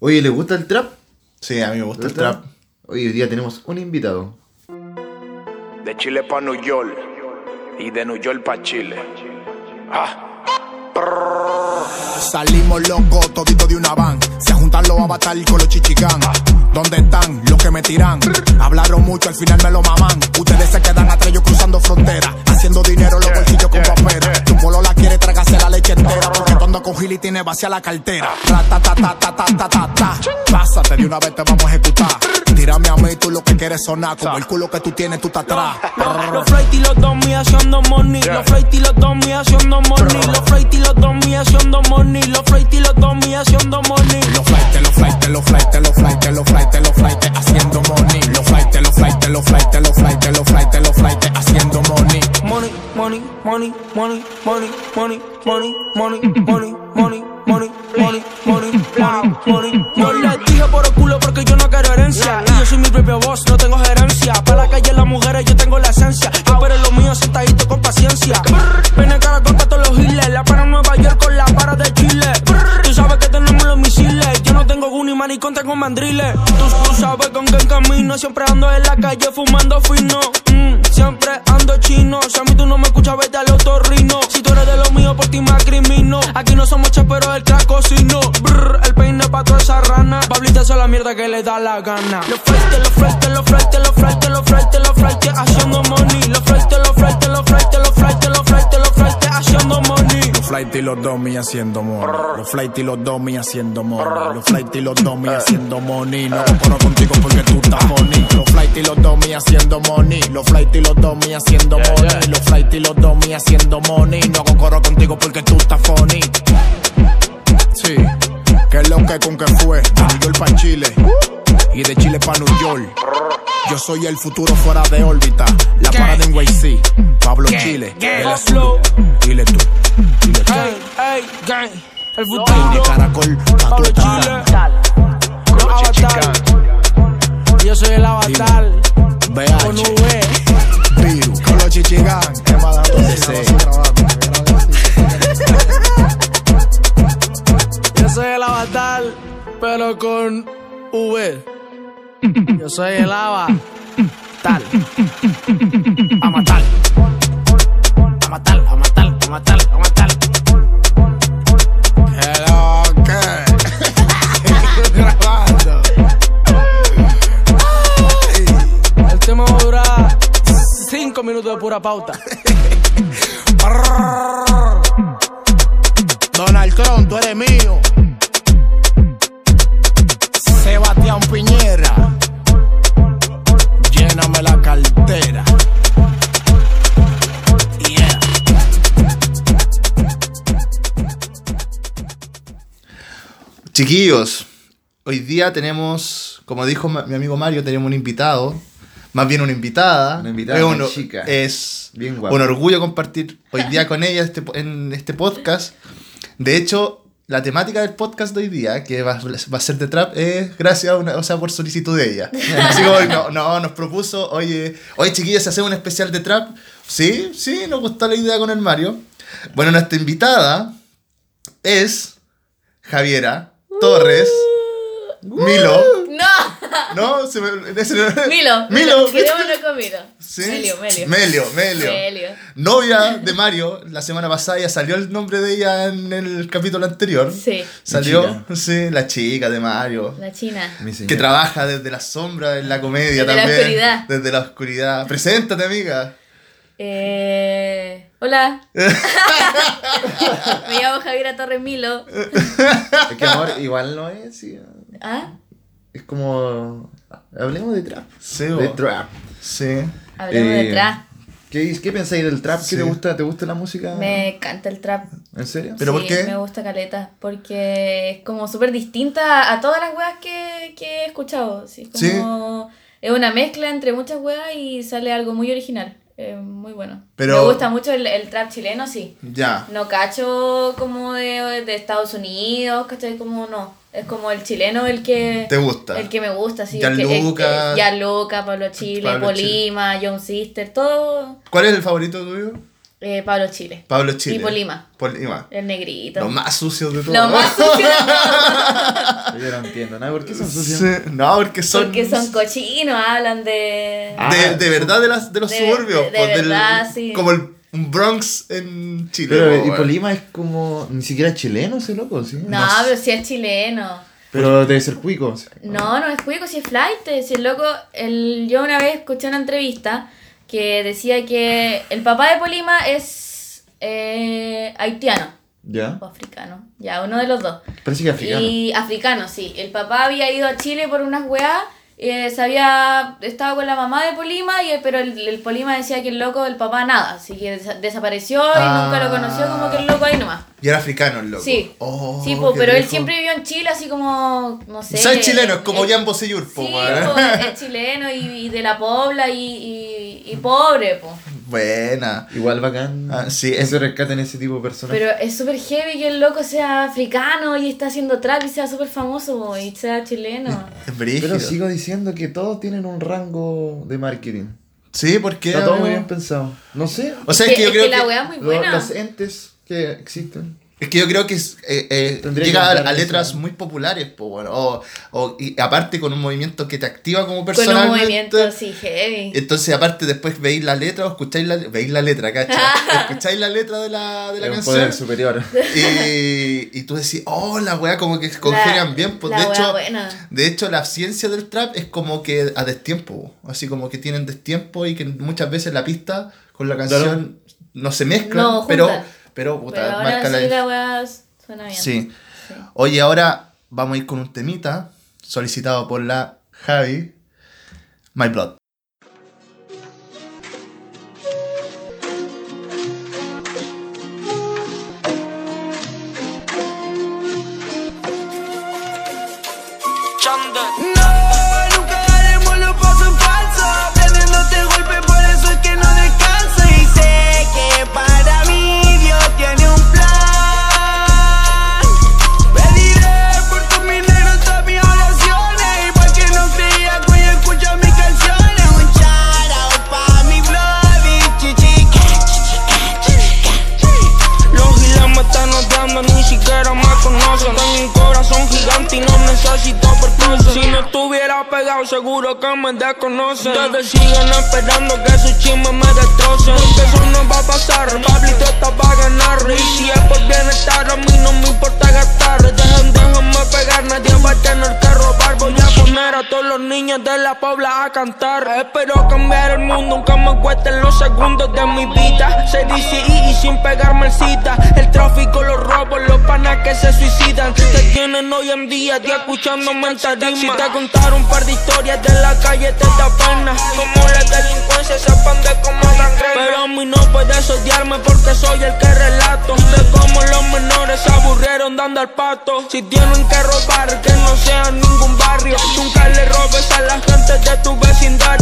Oye, ¿le gusta el trap? Sí, a mí me gusta ¿Le el trap. Hoy hoy día tenemos un invitado. De Chile pa' New York y de New York pa' Chile. Ah. Salimos locos, todito de una van. Se juntan los avatar con los chichigán. ¿Dónde están los que me tiran? Hablaron mucho, al final me lo maman. Ustedes se quedan atrás, yo cruzando frontera. Haciendo dinero, los bolsillos con papera. Tu polo la quiere tragarse la leche entera. Porque cuando con Gil y tiene vacía la cartera. Ta, ta, ta, ta, ta, ta, ta. Pásate de una vez, te vamos a ejecutar. Tírame a mí, tú lo que quieres sonar. Como el culo que tú tienes, tú estás atrás. Los flight y los dos míos haciendo money. Los flight y los dos míos haciendo money. Los flight y los dos míos haciendo money. Los flight y los dos míos haciendo money. Los flight, los flight, los flight, los flight, los flight, los flight, haciendo money. Los flight, los flight, los flight, los flight, los flight, los flight, haciendo money. Money, money, money, money, money, money, money, money, money, money, money, money, money, money, money. No esencia. Yo pero lo mío sentadito con paciencia. Ven cara con todos los giles. La para Nueva York con la para de Chile. Tú sabes que tenemos los misiles. Yo no tengo guni, maricón, tengo mandriles. Tú, sabes con qué camino. Siempre ando en la calle fumando fino. Mm, siempre ando chino. Si a mí tú no me escuchas, vete al otorrino. Si tú eres de lo mío, por ti me acrimino. Aquí no somos pero el crack cocino. Pablita es la mierda que le da la gana. Los flights, los flights, los flights, los flights, los flights, los flights, haciendo money. Los flights, los flights, los flights, los flights, los flights, los flights, haciendo money. Los flight y los dummy haciendo money. Los flight y los dummy haciendo money. Los flight y los dummy haciendo money. No comparo contigo porque tú estás money. Los flight y los dummy haciendo money. Los flight y los dummy haciendo money. Los flight y los dummy haciendo money. No comparo contigo porque tú estás funny. Sí, que es lo que con que fue. De New York pa' Chile. Y de Chile pa' New York. Yo soy el futuro fuera de órbita. La parada en YC. Pablo Chile. Él es Pablo. Dile tú. Dile tú. Ey, ey, gang. El futuro. caracol, pa' tu Pablo estar. Yo soy el avatar. Con BH, V. Piru, con los chichigán. ¿Qué más da? Sí. Yo soy el avatar, pero con V. Yo soy el avatar. A matar. A matar, a matar, a matar, a matar. Hello, ¿qué? Grabando. El tema va a durar 5 minutos de pura pauta. Chiquillos, hoy día tenemos, como dijo mi amigo Mario, tenemos un invitado. Más bien una invitada. Una invitada, es una un, chica. Es Bien guapa. un orgullo compartir hoy día con ella este, en este podcast. De hecho, la temática del podcast de hoy día, que va, va a ser de trap, es gracias a una, o sea, por solicitud de ella. Así como, no, no, nos propuso, oye, oye chiquillos, ¿se hace un especial de trap? Sí, sí, nos gustó la idea con el Mario. Bueno, nuestra invitada es Javiera Torres Milo. No, No, se me, ese- Milo. Milo. Quedémonos con Milo. Sí. Melio, Melio. Melio, Melio. Melio. Novia de Mario, la semana pasada ya salió el nombre de ella en el capítulo anterior. Sí, Salió, sí, la chica de Mario. la China. Que trabaja desde la sombra en la comedia Desde la también. oscuridad. Desde la oscuridad. Preséntate, amiga. Eh, hola. Me llamo Javiera Torres Milo. Es que amor, igual no es, sí. ¿Ah? Es como. Hablemos de trap. Sí, De bo. trap. Sí. Hablemos Eh, de trap. ¿Qué, qué pensáis del trap? Sí. ¿Qué te gusta? ¿Te gusta la música? Me encanta el trap. ¿En serio? ¿Pero sí, por qué? Me gusta caleta. Porque es como súper distinta a todas las weas que, que he escuchado. Sí, Sí. como Es una mezcla entre muchas weas y sale algo muy original. Eh, muy bueno. Pero- Me gusta mucho el, el trap chileno, sí. Ya. No cacho como de, de Estados Unidos, ¿cachai? Como no. Es como el chileno el que. ¿Te gusta? El que me gusta, sí. Gianluca. el que- Gianluca, Pablo Chile, Pablo Polima, Young Sister, todo. ¿Cuál es el favorito tuyo? Eh, Pablo Chile. Pablo Chile. Y Polima. Polima. El negrito. Los más sucios de todos. Lo más sucio de todo. Yo no entiendo nada. ¿Por qué son sucios? Sí, No, porque son. Porque son cochinos, hablan de. Ah, de, de verdad de, las, de los de- suburbios. de- de pues, del- verdad, sí. Como el un Bronx en Chile. Pero, po, y. Polima es como. Ni siquiera chileno ese loco, ¿sí? No, pero si es chileno. Pero debe ser cuico. ¿sí? No, no es cuico, si es flight. Si el loco. El, yo una vez escuché una entrevista que decía que el papá de Polima es eh, haitiano ¿Ya? o africano. Ya, uno de los dos. Parece que africano. Y africano, sí. El papá había ido a Chile por unas weas. eh, se había estado con la mamá de Polima, y, pero el, el Polima decía que el loco del papá nada, así que desa- desapareció y nunca lo conoció, como que el loco ahí nomás. Y era africano el loco. Sí, Oh, sí po, pero él siempre vivió en Chile, así como, no sé. O sea, es chileno, es como eh, Jan Bosellur, po, Sí, po, es chileno y, y de la pobla y, y, y pobre, po. Buena. Igual bacán. Ah, sí, que es- se rescaten ese tipo de personas. Pero es súper heavy que el loco sea africano y está haciendo trap y sea súper famoso po, y sea chileno. Es. Pero sigo diciendo que todos tienen un rango de marketing. Sí, porque. Está todo muy bien pensado. No sé. O sea, es que yo creo la que. wea es muy buena. los entes que existen. Es que yo creo que es, eh, eh, llega que a, a letras muy populares, po, bueno, o, o- y aparte con un movimiento que te activa como Con un movimiento así heavy. Entonces, aparte, después veis la letra o escucháis la, veis la letra, ¿cachai? escucháis la letra de la, de la Es un canción. poder superior. Y, y tú decís, oh, la weá, como que congenian La- bien. Pues, la de, hecho, buena. de hecho, la ciencia del trap es como que a destiempo. Así como que tienen destiempo y que muchas veces la pista con la canción no se mezclan, No, pero. Pero, puta, Pero ahora marca sí la la weá suena bien. Sí. Oye, ahora vamos a ir con un temita solicitado por la Javi. My Blood. Seguro que me desconocen. Ustedes siguen esperando que su chisme me destrocen. Porque eso no va a pasar, Pablito está para ganar. Y si es por bienestar, a mí no me importa gastar. Dejen, déjenme pegar, nadie va a tener que robar. Voy a poner a todos los niños de la pobla a cantar. Espero cambiar el mundo, aunque me cuesten los segundos de mi vida. Se dice y, y sin pegarme el cita. El tráfico, los robos, los panas que se suicidan. Te tienen hoy en día, escuchándome en tarima. Si te contar un par de historias de la calle, te da pena. Como la delincuencia se expande como gangrena. Pero a mí no puedes odiarme porque soy el que relato. De cómo los menores se aburrieron dando al pato. Si tienen que robar, que no sea ningún barrio. Nunca le robes a la gente de tu vecindario.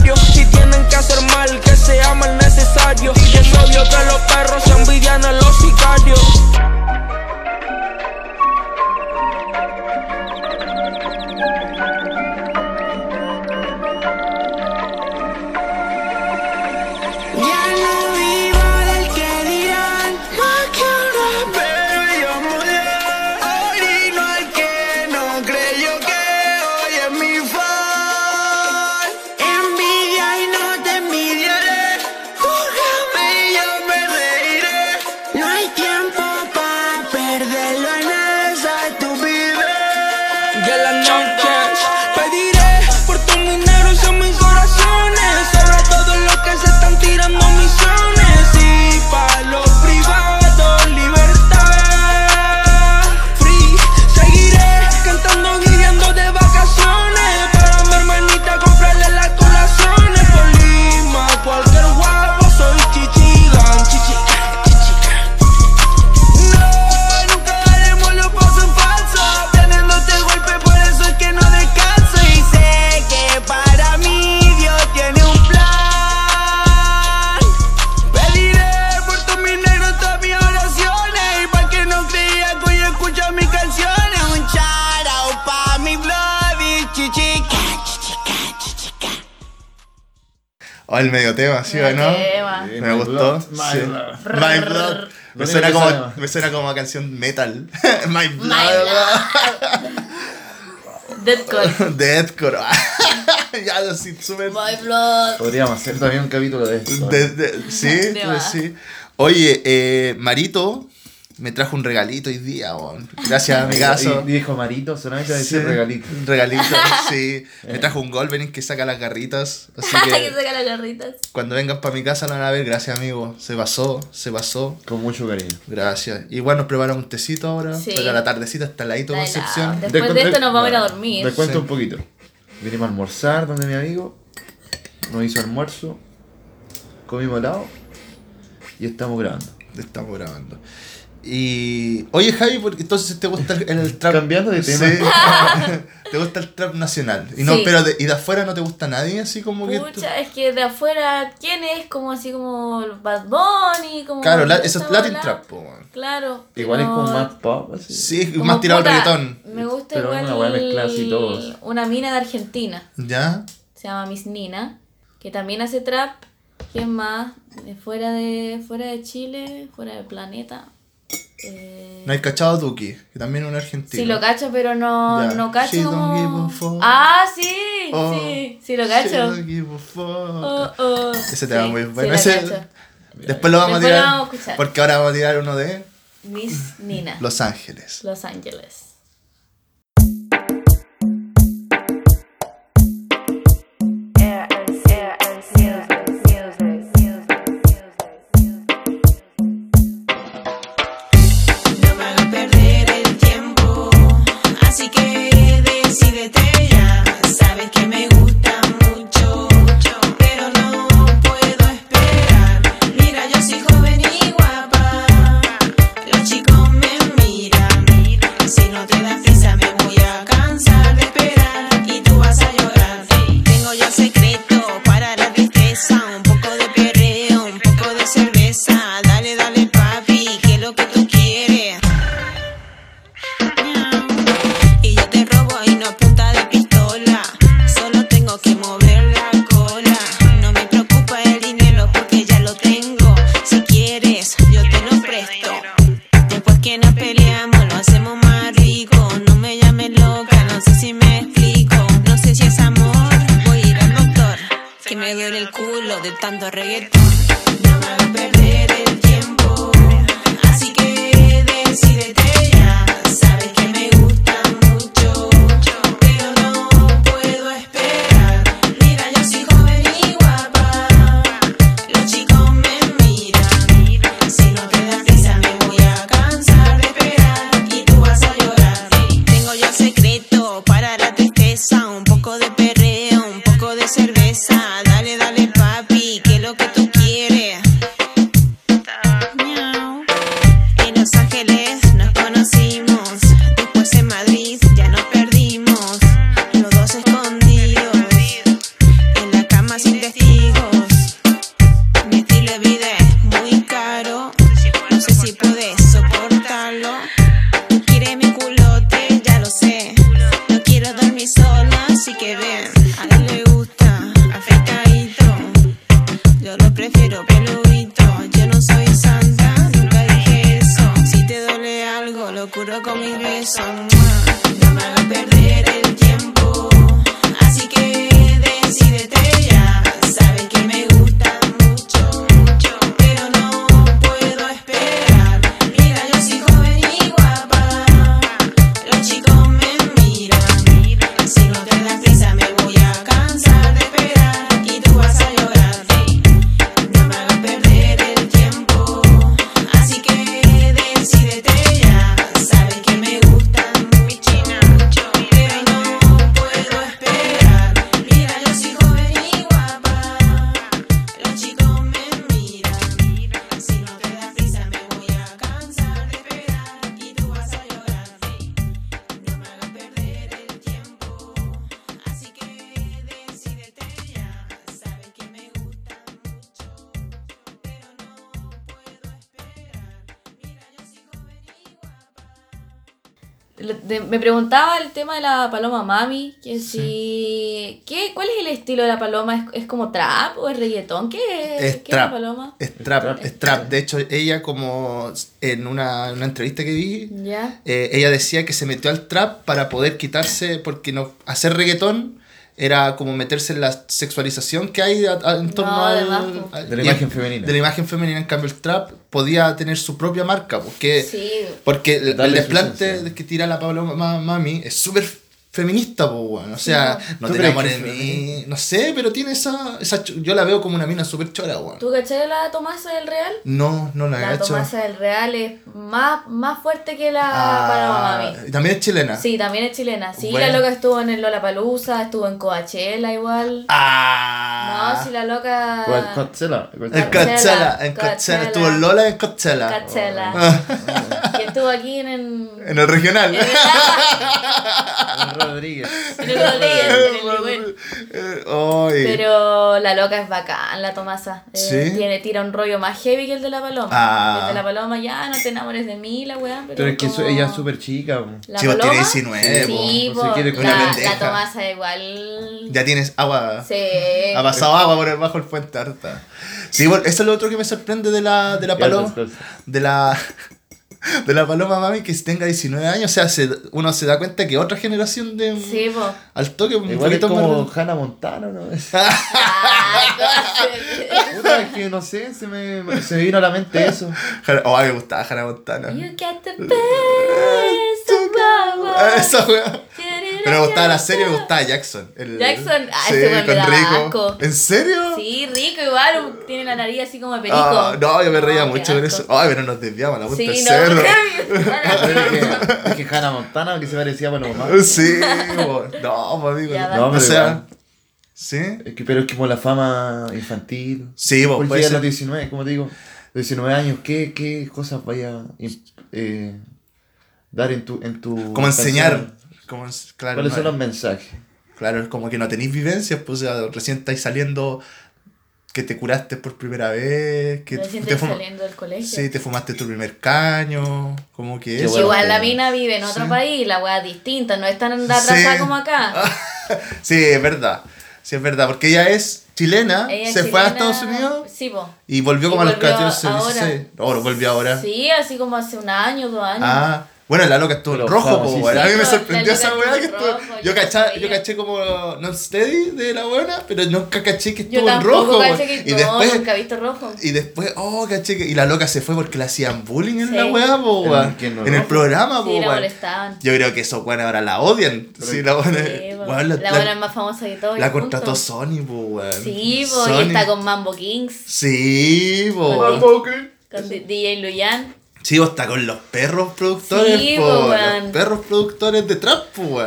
El medio tema, ¿sí o no? tema. Me gustó. My sí. blood. My Blood. Me suena, como, me suena como a canción metal. My Blood. My Deathcore. Deathcore. ya lo sí, súper. My blood. Podríamos hacer también un capítulo de esto. De- de- sí, De pues sí. Oye, eh, Marito me trajo un regalito hoy día, weón. Gracias, amigazo. Y dijo Marito, solamente a decir Sí, regalito. Regalito, sí. Me trajo un Golvening que saca las garritas. Así que que saca las garritas. cuando vengan para mi casa lo van a ver. Gracias, amigo. Se pasó, se pasó. Con mucho cariño. Gracias. Igual nos preparamos un tecito ahora. Sí. Para la tardecita está al ladito Concepción. helado. Después de esto nos vamos a ir a dormir. Les cuento Sí. un poquito. Vinimos a almorzar donde mi amigo. Nos hizo almuerzo. Comimos helado. Y estamos grabando. Estamos grabando. Y. Oye, Javi, porque entonces te gusta el, el trap. Cambiando de tema. Sí. te gusta el trap nacional. Y no, Sí. pero de, y de afuera no te gusta nadie, así como que. Pucha, es que de afuera, ¿quién es? Como así como Bad Bunny, como... Claro, la- esa eso es Latin bola. trap, po. Claro. Igual es pero- como más pop, así. Sí, como, más tirado al reggaetón. Me gusta Pero igual una weá mezclada así todos. una mina de Argentina, ¿Ya? se llama Miss Nina, que también hace trap. ¿Quién más? De fuera de fuera de Chile, fuera del planeta. Eh, No hay cachado Duki, que también es un argentino. Sí, lo cacho, pero no, no cacho como-. Ah, sí, Oh, sí, sí lo cacho. Oh, oh. Ese tema Sí, muy bueno. Ese-. Después lo vamos Después a tirar. vamos a escuchar. porque ahora vamos a tirar uno de Miss Nina, Los Ángeles. Los Ángeles. Me preguntaba el tema de la paloma mami, que si... ¿qué, ¿Cuál es el estilo de la paloma? ¿Es, es como trap o es reggaetón? ¿Qué es, Es ¿qué trap. la paloma? Es trap, es trap. De hecho, ella como en una, una entrevista que vi, eh, ella decía que se metió al trap para poder quitarse, porque no hacer reggaetón era como meterse en la sexualización que hay a- a- en torno No, al- De la y- imagen femenina. De la imagen femenina, en cambio el trap podía tener su propia marca, porque, Sí. porque el, desplante que tira la Pablo Ma- Mami es súper feminista, pues, bueno. O sea, Sí, no ¿Tú te crees enamores de mí, no sé, pero tiene esa, esa... ch- Yo la veo como una mina súper chora, weón. ¿Tú caché la Tomasa del Real? No, no la, La he hecho. Tomasa del Real es más, más fuerte que la Ah, paloma mami. También es chilena. Sí, también es chilena. Sí, Bueno. la loca estuvo en el Lollapalooza, estuvo en Coachella igual. Ah. No, si la loca... Coachella, En Coachella. En Coachella. Estuvo Lola en Coachella. Coachella. Y estuvo aquí en el... En el regional. En el- Rodríguez. Pero la loca es bacán, la Tomasa. Eh, ¿Sí? Tiene, tira un rollo más heavy que el de la paloma. Ah. El de la paloma ya no te enamores de mí, la weá. Pero, Pero es que como- ella es súper chica. La paloma. tenés 19, Sí, po. Se la. Tomasa igual. Ya tienes agua. Sí. Ha pasado agua por debajo del puente harta. Sí, bueno, eso es lo otro que me sorprende de la, de la paloma. De la. De la paloma mami que tenga 19 años, o sea, se- uno se da cuenta que otra generación de. Sí, po. Al toque, un Igual es poquito como más. Hannah Montana, ¿no? Ay, ¿cómo Puta, es que no sé, se me, se me vino a la mente eso. Oh, me gustaba Hannah Montana. You get the best of power. Esa wea. Pero me gustaba la serie, me gustaba Jackson. El, Jackson, ah, ese weón me con Rico. asco. ¿En serio? Sí, rico igual, tiene la nariz así como de perico. Ah, no, yo me reía No, mucho con eso. Ay, pero nos desviamos la punta Sí, del no, cerro. Es que, Hannah Montana, que se parecía a Paloma. Sí, no, pues, amigo. Ya, no, o pero sea, sí. Es que, pero es como la fama infantil. Sí, vos, Porque a los 19, como te digo, 19 años, ¿qué, qué cosas vaya a eh, dar en tu, en tu Como enseñar. Como, claro, ¿Cuáles no- son los mensajes? claro, es como que no tenéis vivencias, pues o sea, recién estáis saliendo que te curaste por primera vez, que Recién te, saliendo del colegio. sí, te fumaste tu primer caño, como que eso. bueno. Igual la mina vive en otro Sí. país, la weá es distinta, no es tan atrasada Sí. como acá. Sí, es verdad. Sí, es verdad, porque ella es chilena, Ella se fue a chilena, Estados Unidos Sí, po. y volvió Y como a los volvió 14, ahora. 16. Ahora volvió ahora. Sí, así como hace un año, dos años. Ah, bueno, la loca estuvo en Pero rojo, po, weón. A mí me Sí, sorprendió esa weá que estuvo estuvo. en rojo, Yo, sabía. yo caché como non steady de la buena, pero nunca caché que Yo estuvo en rojo. que Y no, después, nunca he visto rojo. y después, oh, caché que. Y la loca se fue porque le hacían bullying en Sí. la weá, po, ¿En no? En el programa, po, Sí, la weón. molestaban. Yo creo que esos weones ahora la odian. Sí, la buena. Sí, weón, la, la buena es más famosa que todo. la punto. contrató Sony, po, weón. Sí, po, Sony. y está con Mambo Kings, Sí, po. Con weón. con DJ Luyan. Sí, está con los perros productores, Sí, po, los perros productores de trap, po.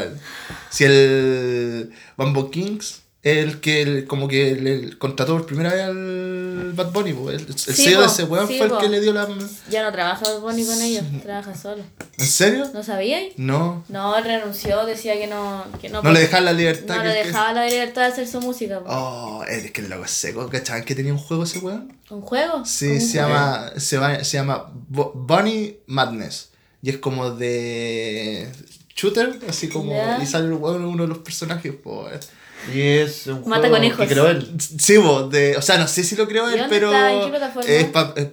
Si el Bambo Kings el que el- como que le contrató por primera vez al Bad Bunny, po. El, el Sí, sello de ese weón sí, fue el po. que le dio la... Ya no trabaja Bad Bunny con ellos, trabaja solo. ¿En serio? ¿No sabíais? No. No, él renunció, decía que no. Que no, No le dejaban la libertad. No que- le que- dejaba la libertad de hacer su música. po. Oh, es que el loco es seco, ¿cachaban que tenía un juego ese weón? ¿Un juego? Sí, ¿Un se juego? llama, se, va- se llama Bu- Bunny Madness. Y es como de shooter, así como... Ya. Y sale el weón uno de los personajes, pues... Y es un Mata juego conejos. que creó él. Sí, vos, de, o sea, no sé si lo creo ¿Y él, pero está? ¿En qué plataforma? es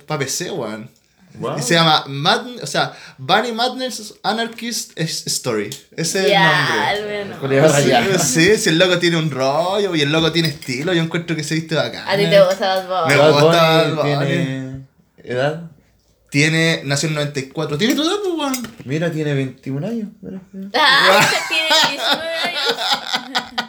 para PC, weón. Wow. Y se llama Mad, o sea, Bunny Madness Anarchist Story. Ese es Ya, el al menos. Nombre. Sí, sí, si el loco tiene un rollo y el loco tiene estilo, yo encuentro que se viste bacán. A ti te gusta Bad Me gusta Bad Bunny. tiene edad. Tiene, nació en 94. ¿Tiene tu edad, pues, weón? Mira, tiene 21 años. mira. Ah, tiene 19 años.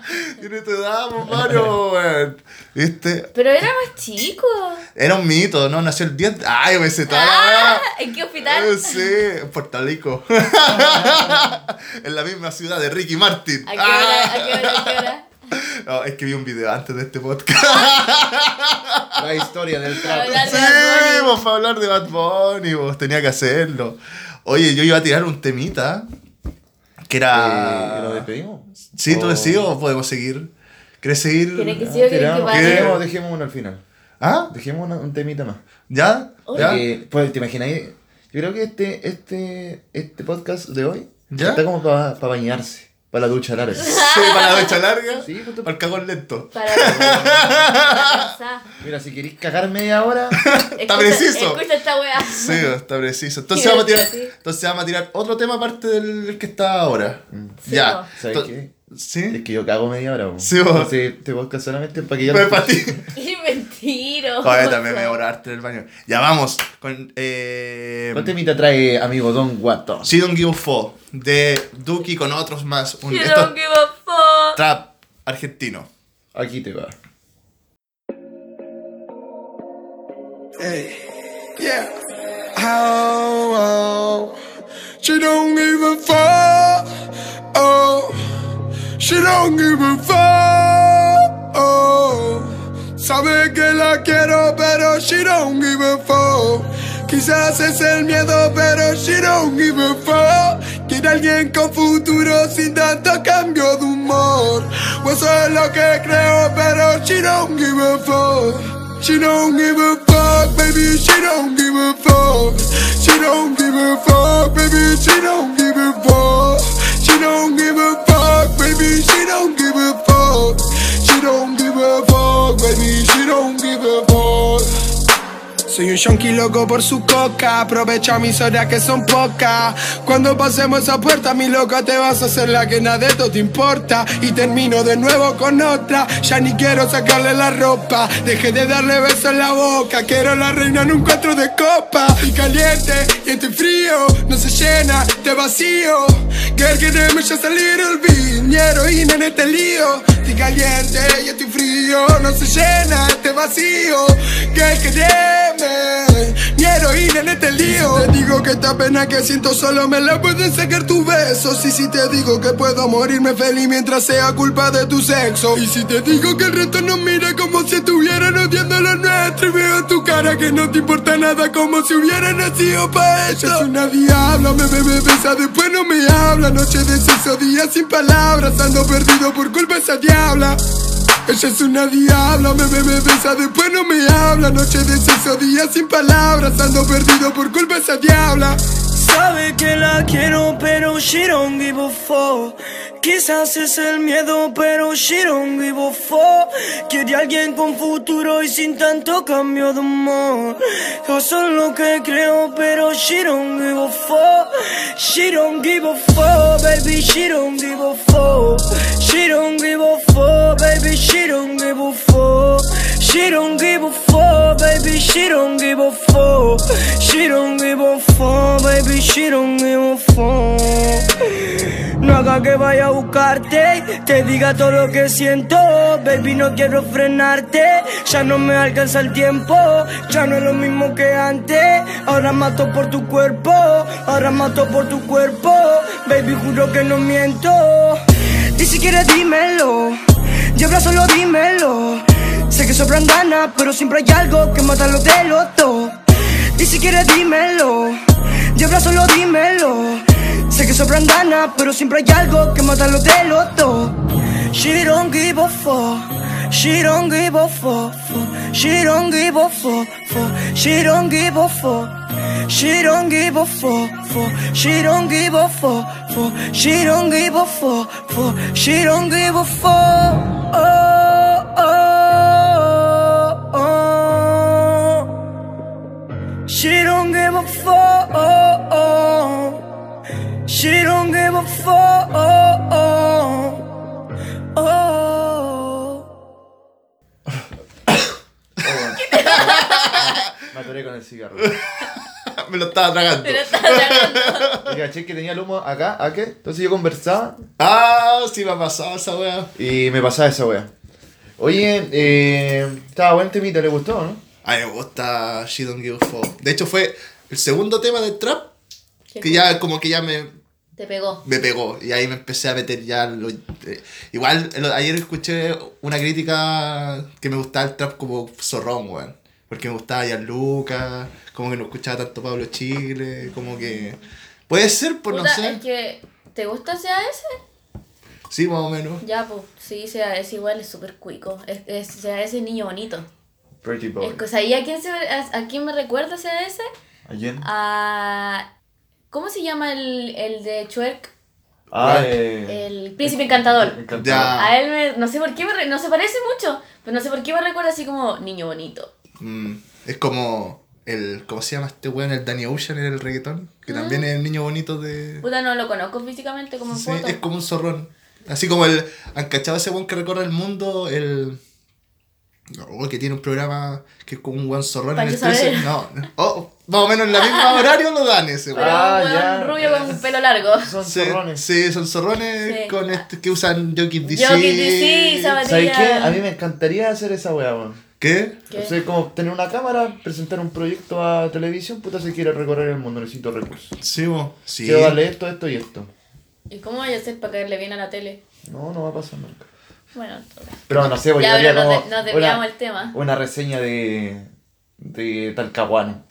Tiene tu edad, Mario, weón. ¿Viste? Pero era más chico. Era un mito, ¿no? Nació el 10. Ay, me la Ah. ¿En qué hospital? Eh, Sí, en Puerto Rico. en la misma ciudad de Ricky Martin. ¿A qué hora? ¿A qué hora? ¿A qué hora? No, es que vi un video antes de este podcast. La historia del trap. Sí, vos, para hablar de Bad Bunny, vos, tenía que hacerlo. Oye, yo iba a tirar un temita. Que Eh, era. ¿Lo despedimos? Sí, tú decís o podemos seguir. ¿Quieres seguir? ¿Quieren que pare? dejemos, dejemos uno al final. ¿Ah? Dejemos una- un temita más. ¿Ya? ¿Ya? Porque, pues, ¿te imagináis? Yo creo que este, este, este podcast de hoy ¿Ya? Está como para bañarse, para la ducha larga. Sí, para la ducha larga. Sí, justo- Para el cagón lento. Para, pensar. Mira, si queréis cagar media hora, Escucha- preciso. Escucha esta weá. Sí, está preciso. Entonces vamos a tirar, entonces vamos a tirar otro tema aparte del que está ahora. Sí, ya. ¿sabes To- qué? Es ¿Sí? que yo cago media hora. po. Sí, vos. Entonces, este podcast solamente para que yo Pues lo para ti. Y mentiro. Joder, también me voy a arte en el baño. Ya vamos con eh, ¿Cuál temita trae amigo Don Guato? She Don't Give a Fuck de Duki con otros más. Un, You esto don't give a fuck. trap argentino. Aquí te va. Yeah. Oh, oh. She don't give a fuck. Oh. She don't give a fuck. Oh. Sabe she don't give a fuck. Quizás es el miedo, pero she don't give a fuck. Quiere alguien con futuro sin tanto cambio de humor. O eso es lo que creo, pero she don't give a fuck. She don't give a fuck, baby, she don't give a fuck. She don't give a fuck, baby, she don't give a fuck. She don't give a fuck, baby, she don't give a fuck. She don't give a fuck, baby, she don't give a fuck. Soy un yonki loco por su coca, aprovecha mis horas que son pocas. Cuando pasemos esa puerta, mi loca, te vas a hacer la que nada de esto te importa. Y termino de nuevo con otra, ya ni quiero sacarle la ropa. Dejé de darle besos en la boca, quiero la reina en un cuatro de copa. Y caliente, y estoy frío, no se llena de vacío. Girl, queremos just a little bit, mi heroína en este lío. Estoy caliente, y estoy frío, no se llena este vacío. Girl, mi heroína en este lío. Si te digo que esta pena que siento solo me la pueden sacar tus besos. Y si te digo que puedo morirme feliz mientras sea culpa de tu sexo. Y si te digo que el resto nos mira como si estuvieran odiando lo nuestro. Y veo en tu cara que no te importa nada como si hubiera nacido para eso. Es una diabla, me bebe, besa, después no me habla. Noche de sexo, día sin palabras. Ando perdido por culpa de esa diabla. Ella es una diabla, me bebe, besa, después no me habla. Noche de sexo, día sin palabras. Ando perdido por culpa de esa diabla. Sabe que la quiero, pero she don't give a fuck. Quizás es el miedo, pero she don't give a fuck. Quiere alguien con futuro y sin tanto cambio de humor. Eso es lo que creo, pero she don't give a fuck. She don't give a fuck, baby, she don't give a fuck. She give a baby, she don't give a fuck. Baby, she don't give a baby, she don't. No haga que vaya a buscarte, te diga todo lo que siento, baby, no quiero frenarte, ya no me alcanza el tiempo, ya no es lo mismo que antes, ahora mato por tu cuerpo, ahora mato por tu cuerpo, baby, juro que no miento, ni siquiera dímelo, lleva solo dímelo, sé que sobran ganas, pero siempre hay algo que mata lo de los dos, ni siquiera dímelo, lleva solo dímelo. Sé que sobran ganas, pero siempre hay algo que mata lo de los dos. She don't give a fuck. She don't give a fuck. fuck. She don't give a fuck. fuck. She don't give a fuck. She don't give a fuck. fuck. She don't give a fuck. fuck. She don't give a fuck. fuck. She don't give a fuck. Oh, oh, oh. She don't give a fuck. Oh, oh. She don't give a fuck. Oh, oh, oh. Me atoré con el cigarro. Me lo estaba tragando. Pero está tragando. Y caché que tenía el humo acá, ¿a qué? Entonces yo conversaba Ah, sí me ha pasado esa wea. y me pasaba esa wea. Oye, eh, estaba buen temita, ¿le gustó, no? A mí me gusta She Don't Give a Fuck. De hecho fue el segundo tema del trap que ya como que ya me, Te pegó. me pegó. Y ahí me empecé a meter ya... lo- eh, igual ayer escuché una crítica que me gustaba el trap como zorrón, weón. Porque me gustaba Gianluca, como que no escuchaba tanto Pablo Chile, como que... Puede ser, pues no sé. es que, ¿te gusta CAS? Sí, más o menos. Ya, pues, sí, CAS igual es súper cuico. Es, es CAS es niño bonito. Pretty Boy. Es que, ¿sabí a quién, se, a, a quién me recuerda CAS? ¿A quién? A... ¿Cómo se llama el, el de Chuerk? Ah, eh, El príncipe encantador. encantador. Ya. A él me, no sé por qué me re- no se parece mucho, pero no sé por qué me recuerda así como niño bonito. Mm, es como el. ¿Cómo se llama este weón? El Danny Ocean en el reggaetón. Que también es el niño bonito de. Puta, no lo conozco físicamente como en Sí, foto. es como un zorrón. Así como el. ¿Han cachado ese weón que recorre el mundo? El. Oh, que tiene un programa que es como un weón zorrón en el. 13. No, no. Oh, más o menos en la misma horario lo dan ese Pero weón. Ah, un weón ya. rubio con un pelo largo. Son Sí, zorrones. sí, son zorrones Sí. con este, que usan Jockey DC. Jockey DC. ¿Sabes qué? A mí me encantaría hacer esa weá, weón. ¿Qué? ¿Qué? O sea, como tener una cámara, presentar un proyecto a televisión, puta, si quiere recorrer el mundo, necesito recursos. Sí, bo. Sí. Quiero darle esto, esto y esto. ¿Y cómo voy a hacer para caerle bien a la tele? No, no va a pasar nunca. Bueno, entonces. Pero no sé, voy a nos, como de- nos desviamos una, el tema. una reseña de, de Talcahuano.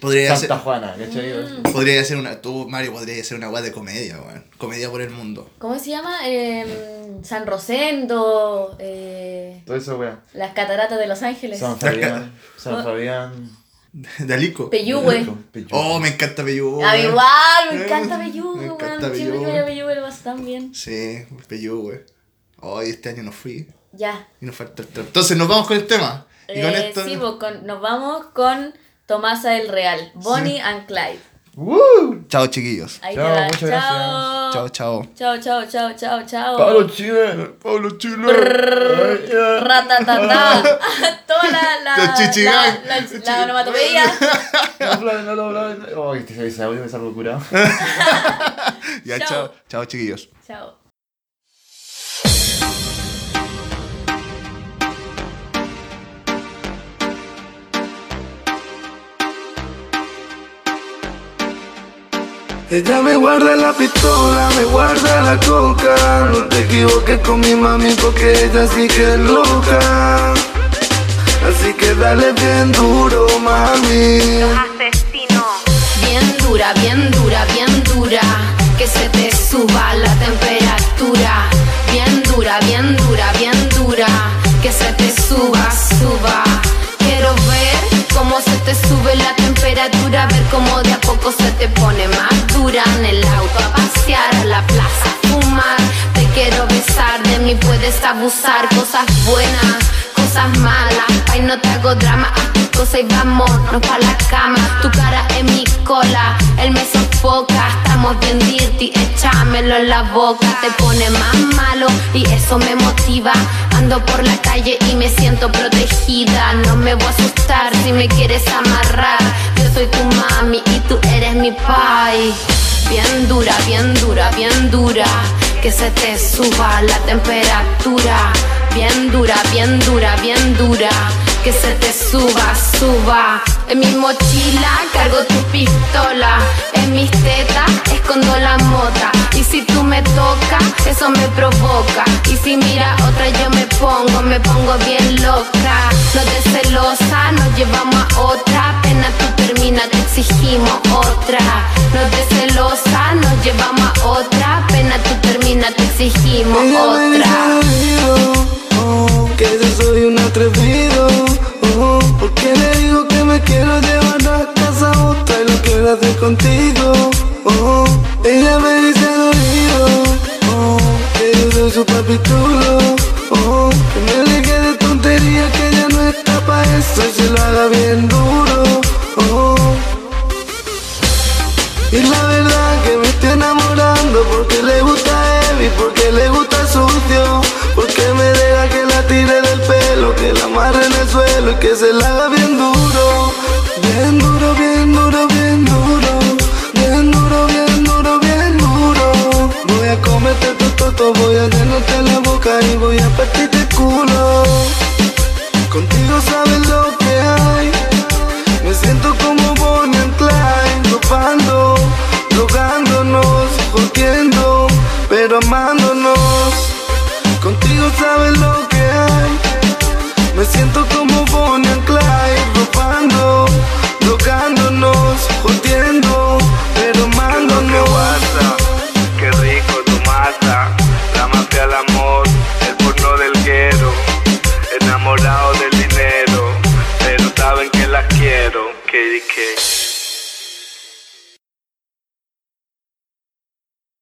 Podría Santa Juana, ¿cachai? Mm. podría hacer una. Tú, Mario, podría hacer una weá de comedia, weón. Comedia por el mundo. ¿Cómo se llama? Eh, San Rosendo, eh, Todo eso, weá. las cataratas de Los Ángeles. San Fabián. San Fabián. De Alico. Peyúgue. Oh, me encanta Peyúgue. A mí igual, me Eh, encanta me Peyúgue, encanta weón. Siempre que voy a Peyúgue lo tan bien. Sí, Peyúgue. Hoy este año no fui. Ya. Y nos falta el. Entonces nos vamos con el tema. Y con Eh, esto. sí, pues, con- nos vamos con Tomasa del Real, Bonnie and Clyde. ¡Woo! Chao, chiquillos. Ahí Chao, muchas chao. gracias. Chao, chao. Chao, chao, chao, chao, chao. Pablo Chile. Pablo Chile. Ratatata. Toda la, la, La la, la, la onomatopeya. No lo hablan. Este audio me salgo curado. Ya, Chao. chao. Chao, chiquillos. Chao. Ella me guarda la pistola, me guarda la coca. No te equivoques con mi mami porque ella sí que es loca. Así que dale bien duro, mami. Bien dura, bien dura, bien dura. Que se te suba la temperatura. Bien dura, bien dura, bien dura. Que se te suba, suba. Quiero ver cómo se te sube la temperatura. Ver cómo de a poco se te pone más En el auto a pasear, a la plaza a fumar. Te quiero besar, de mí puedes abusar. Cosas buenas, cosas malas. Ay, no te hago drama, cosa y vámonos pa' la cama. Tu cara en mi cola, él me sofoca. Estamos bien dirty, échamelo en la boca. Te pone más malo y eso me motiva. Ando por la calle y me siento protegida. No me voy a asustar si me quieres amarrar. Yo soy tu mami y tú eres mi pai. Bien dura, bien dura, bien dura. Que se te suba la temperatura. Bien dura, bien dura, bien dura. Que se te suba, suba. En mi mochila cargo tu pistola. En mis tetas escondo la mota. Y si tú me tocas, eso me provoca. Y si mira otra, yo me pongo, me pongo bien loca. No te celosa, nos llevamos a otra. Pena tú termina, te exigimos otra. No te celosa, nos llevamos a otra. Pena tú termina, te exigimos otra. Que yo soy un atrevido. Oh, porque le digo que me quiero llevar a casa otra y lo quiero hacer contigo. Oh, ella me dice oído, oh, que yo soy su papi chulo. Oh, que me deje de tontería que ella no está pa' eso y se lo haga bien duro. Oh. Y la verdad que me estoy enamorando porque le gusta heavy, porque le gusta en el suelo y que se la bien duro, bien duro, bien duro, bien duro, bien duro, bien duro, bien duro. Voy a comerte todo, todo, voy a llenarte la boca y voy a partirte el culo. Contigo sabes lo que hay. Me siento como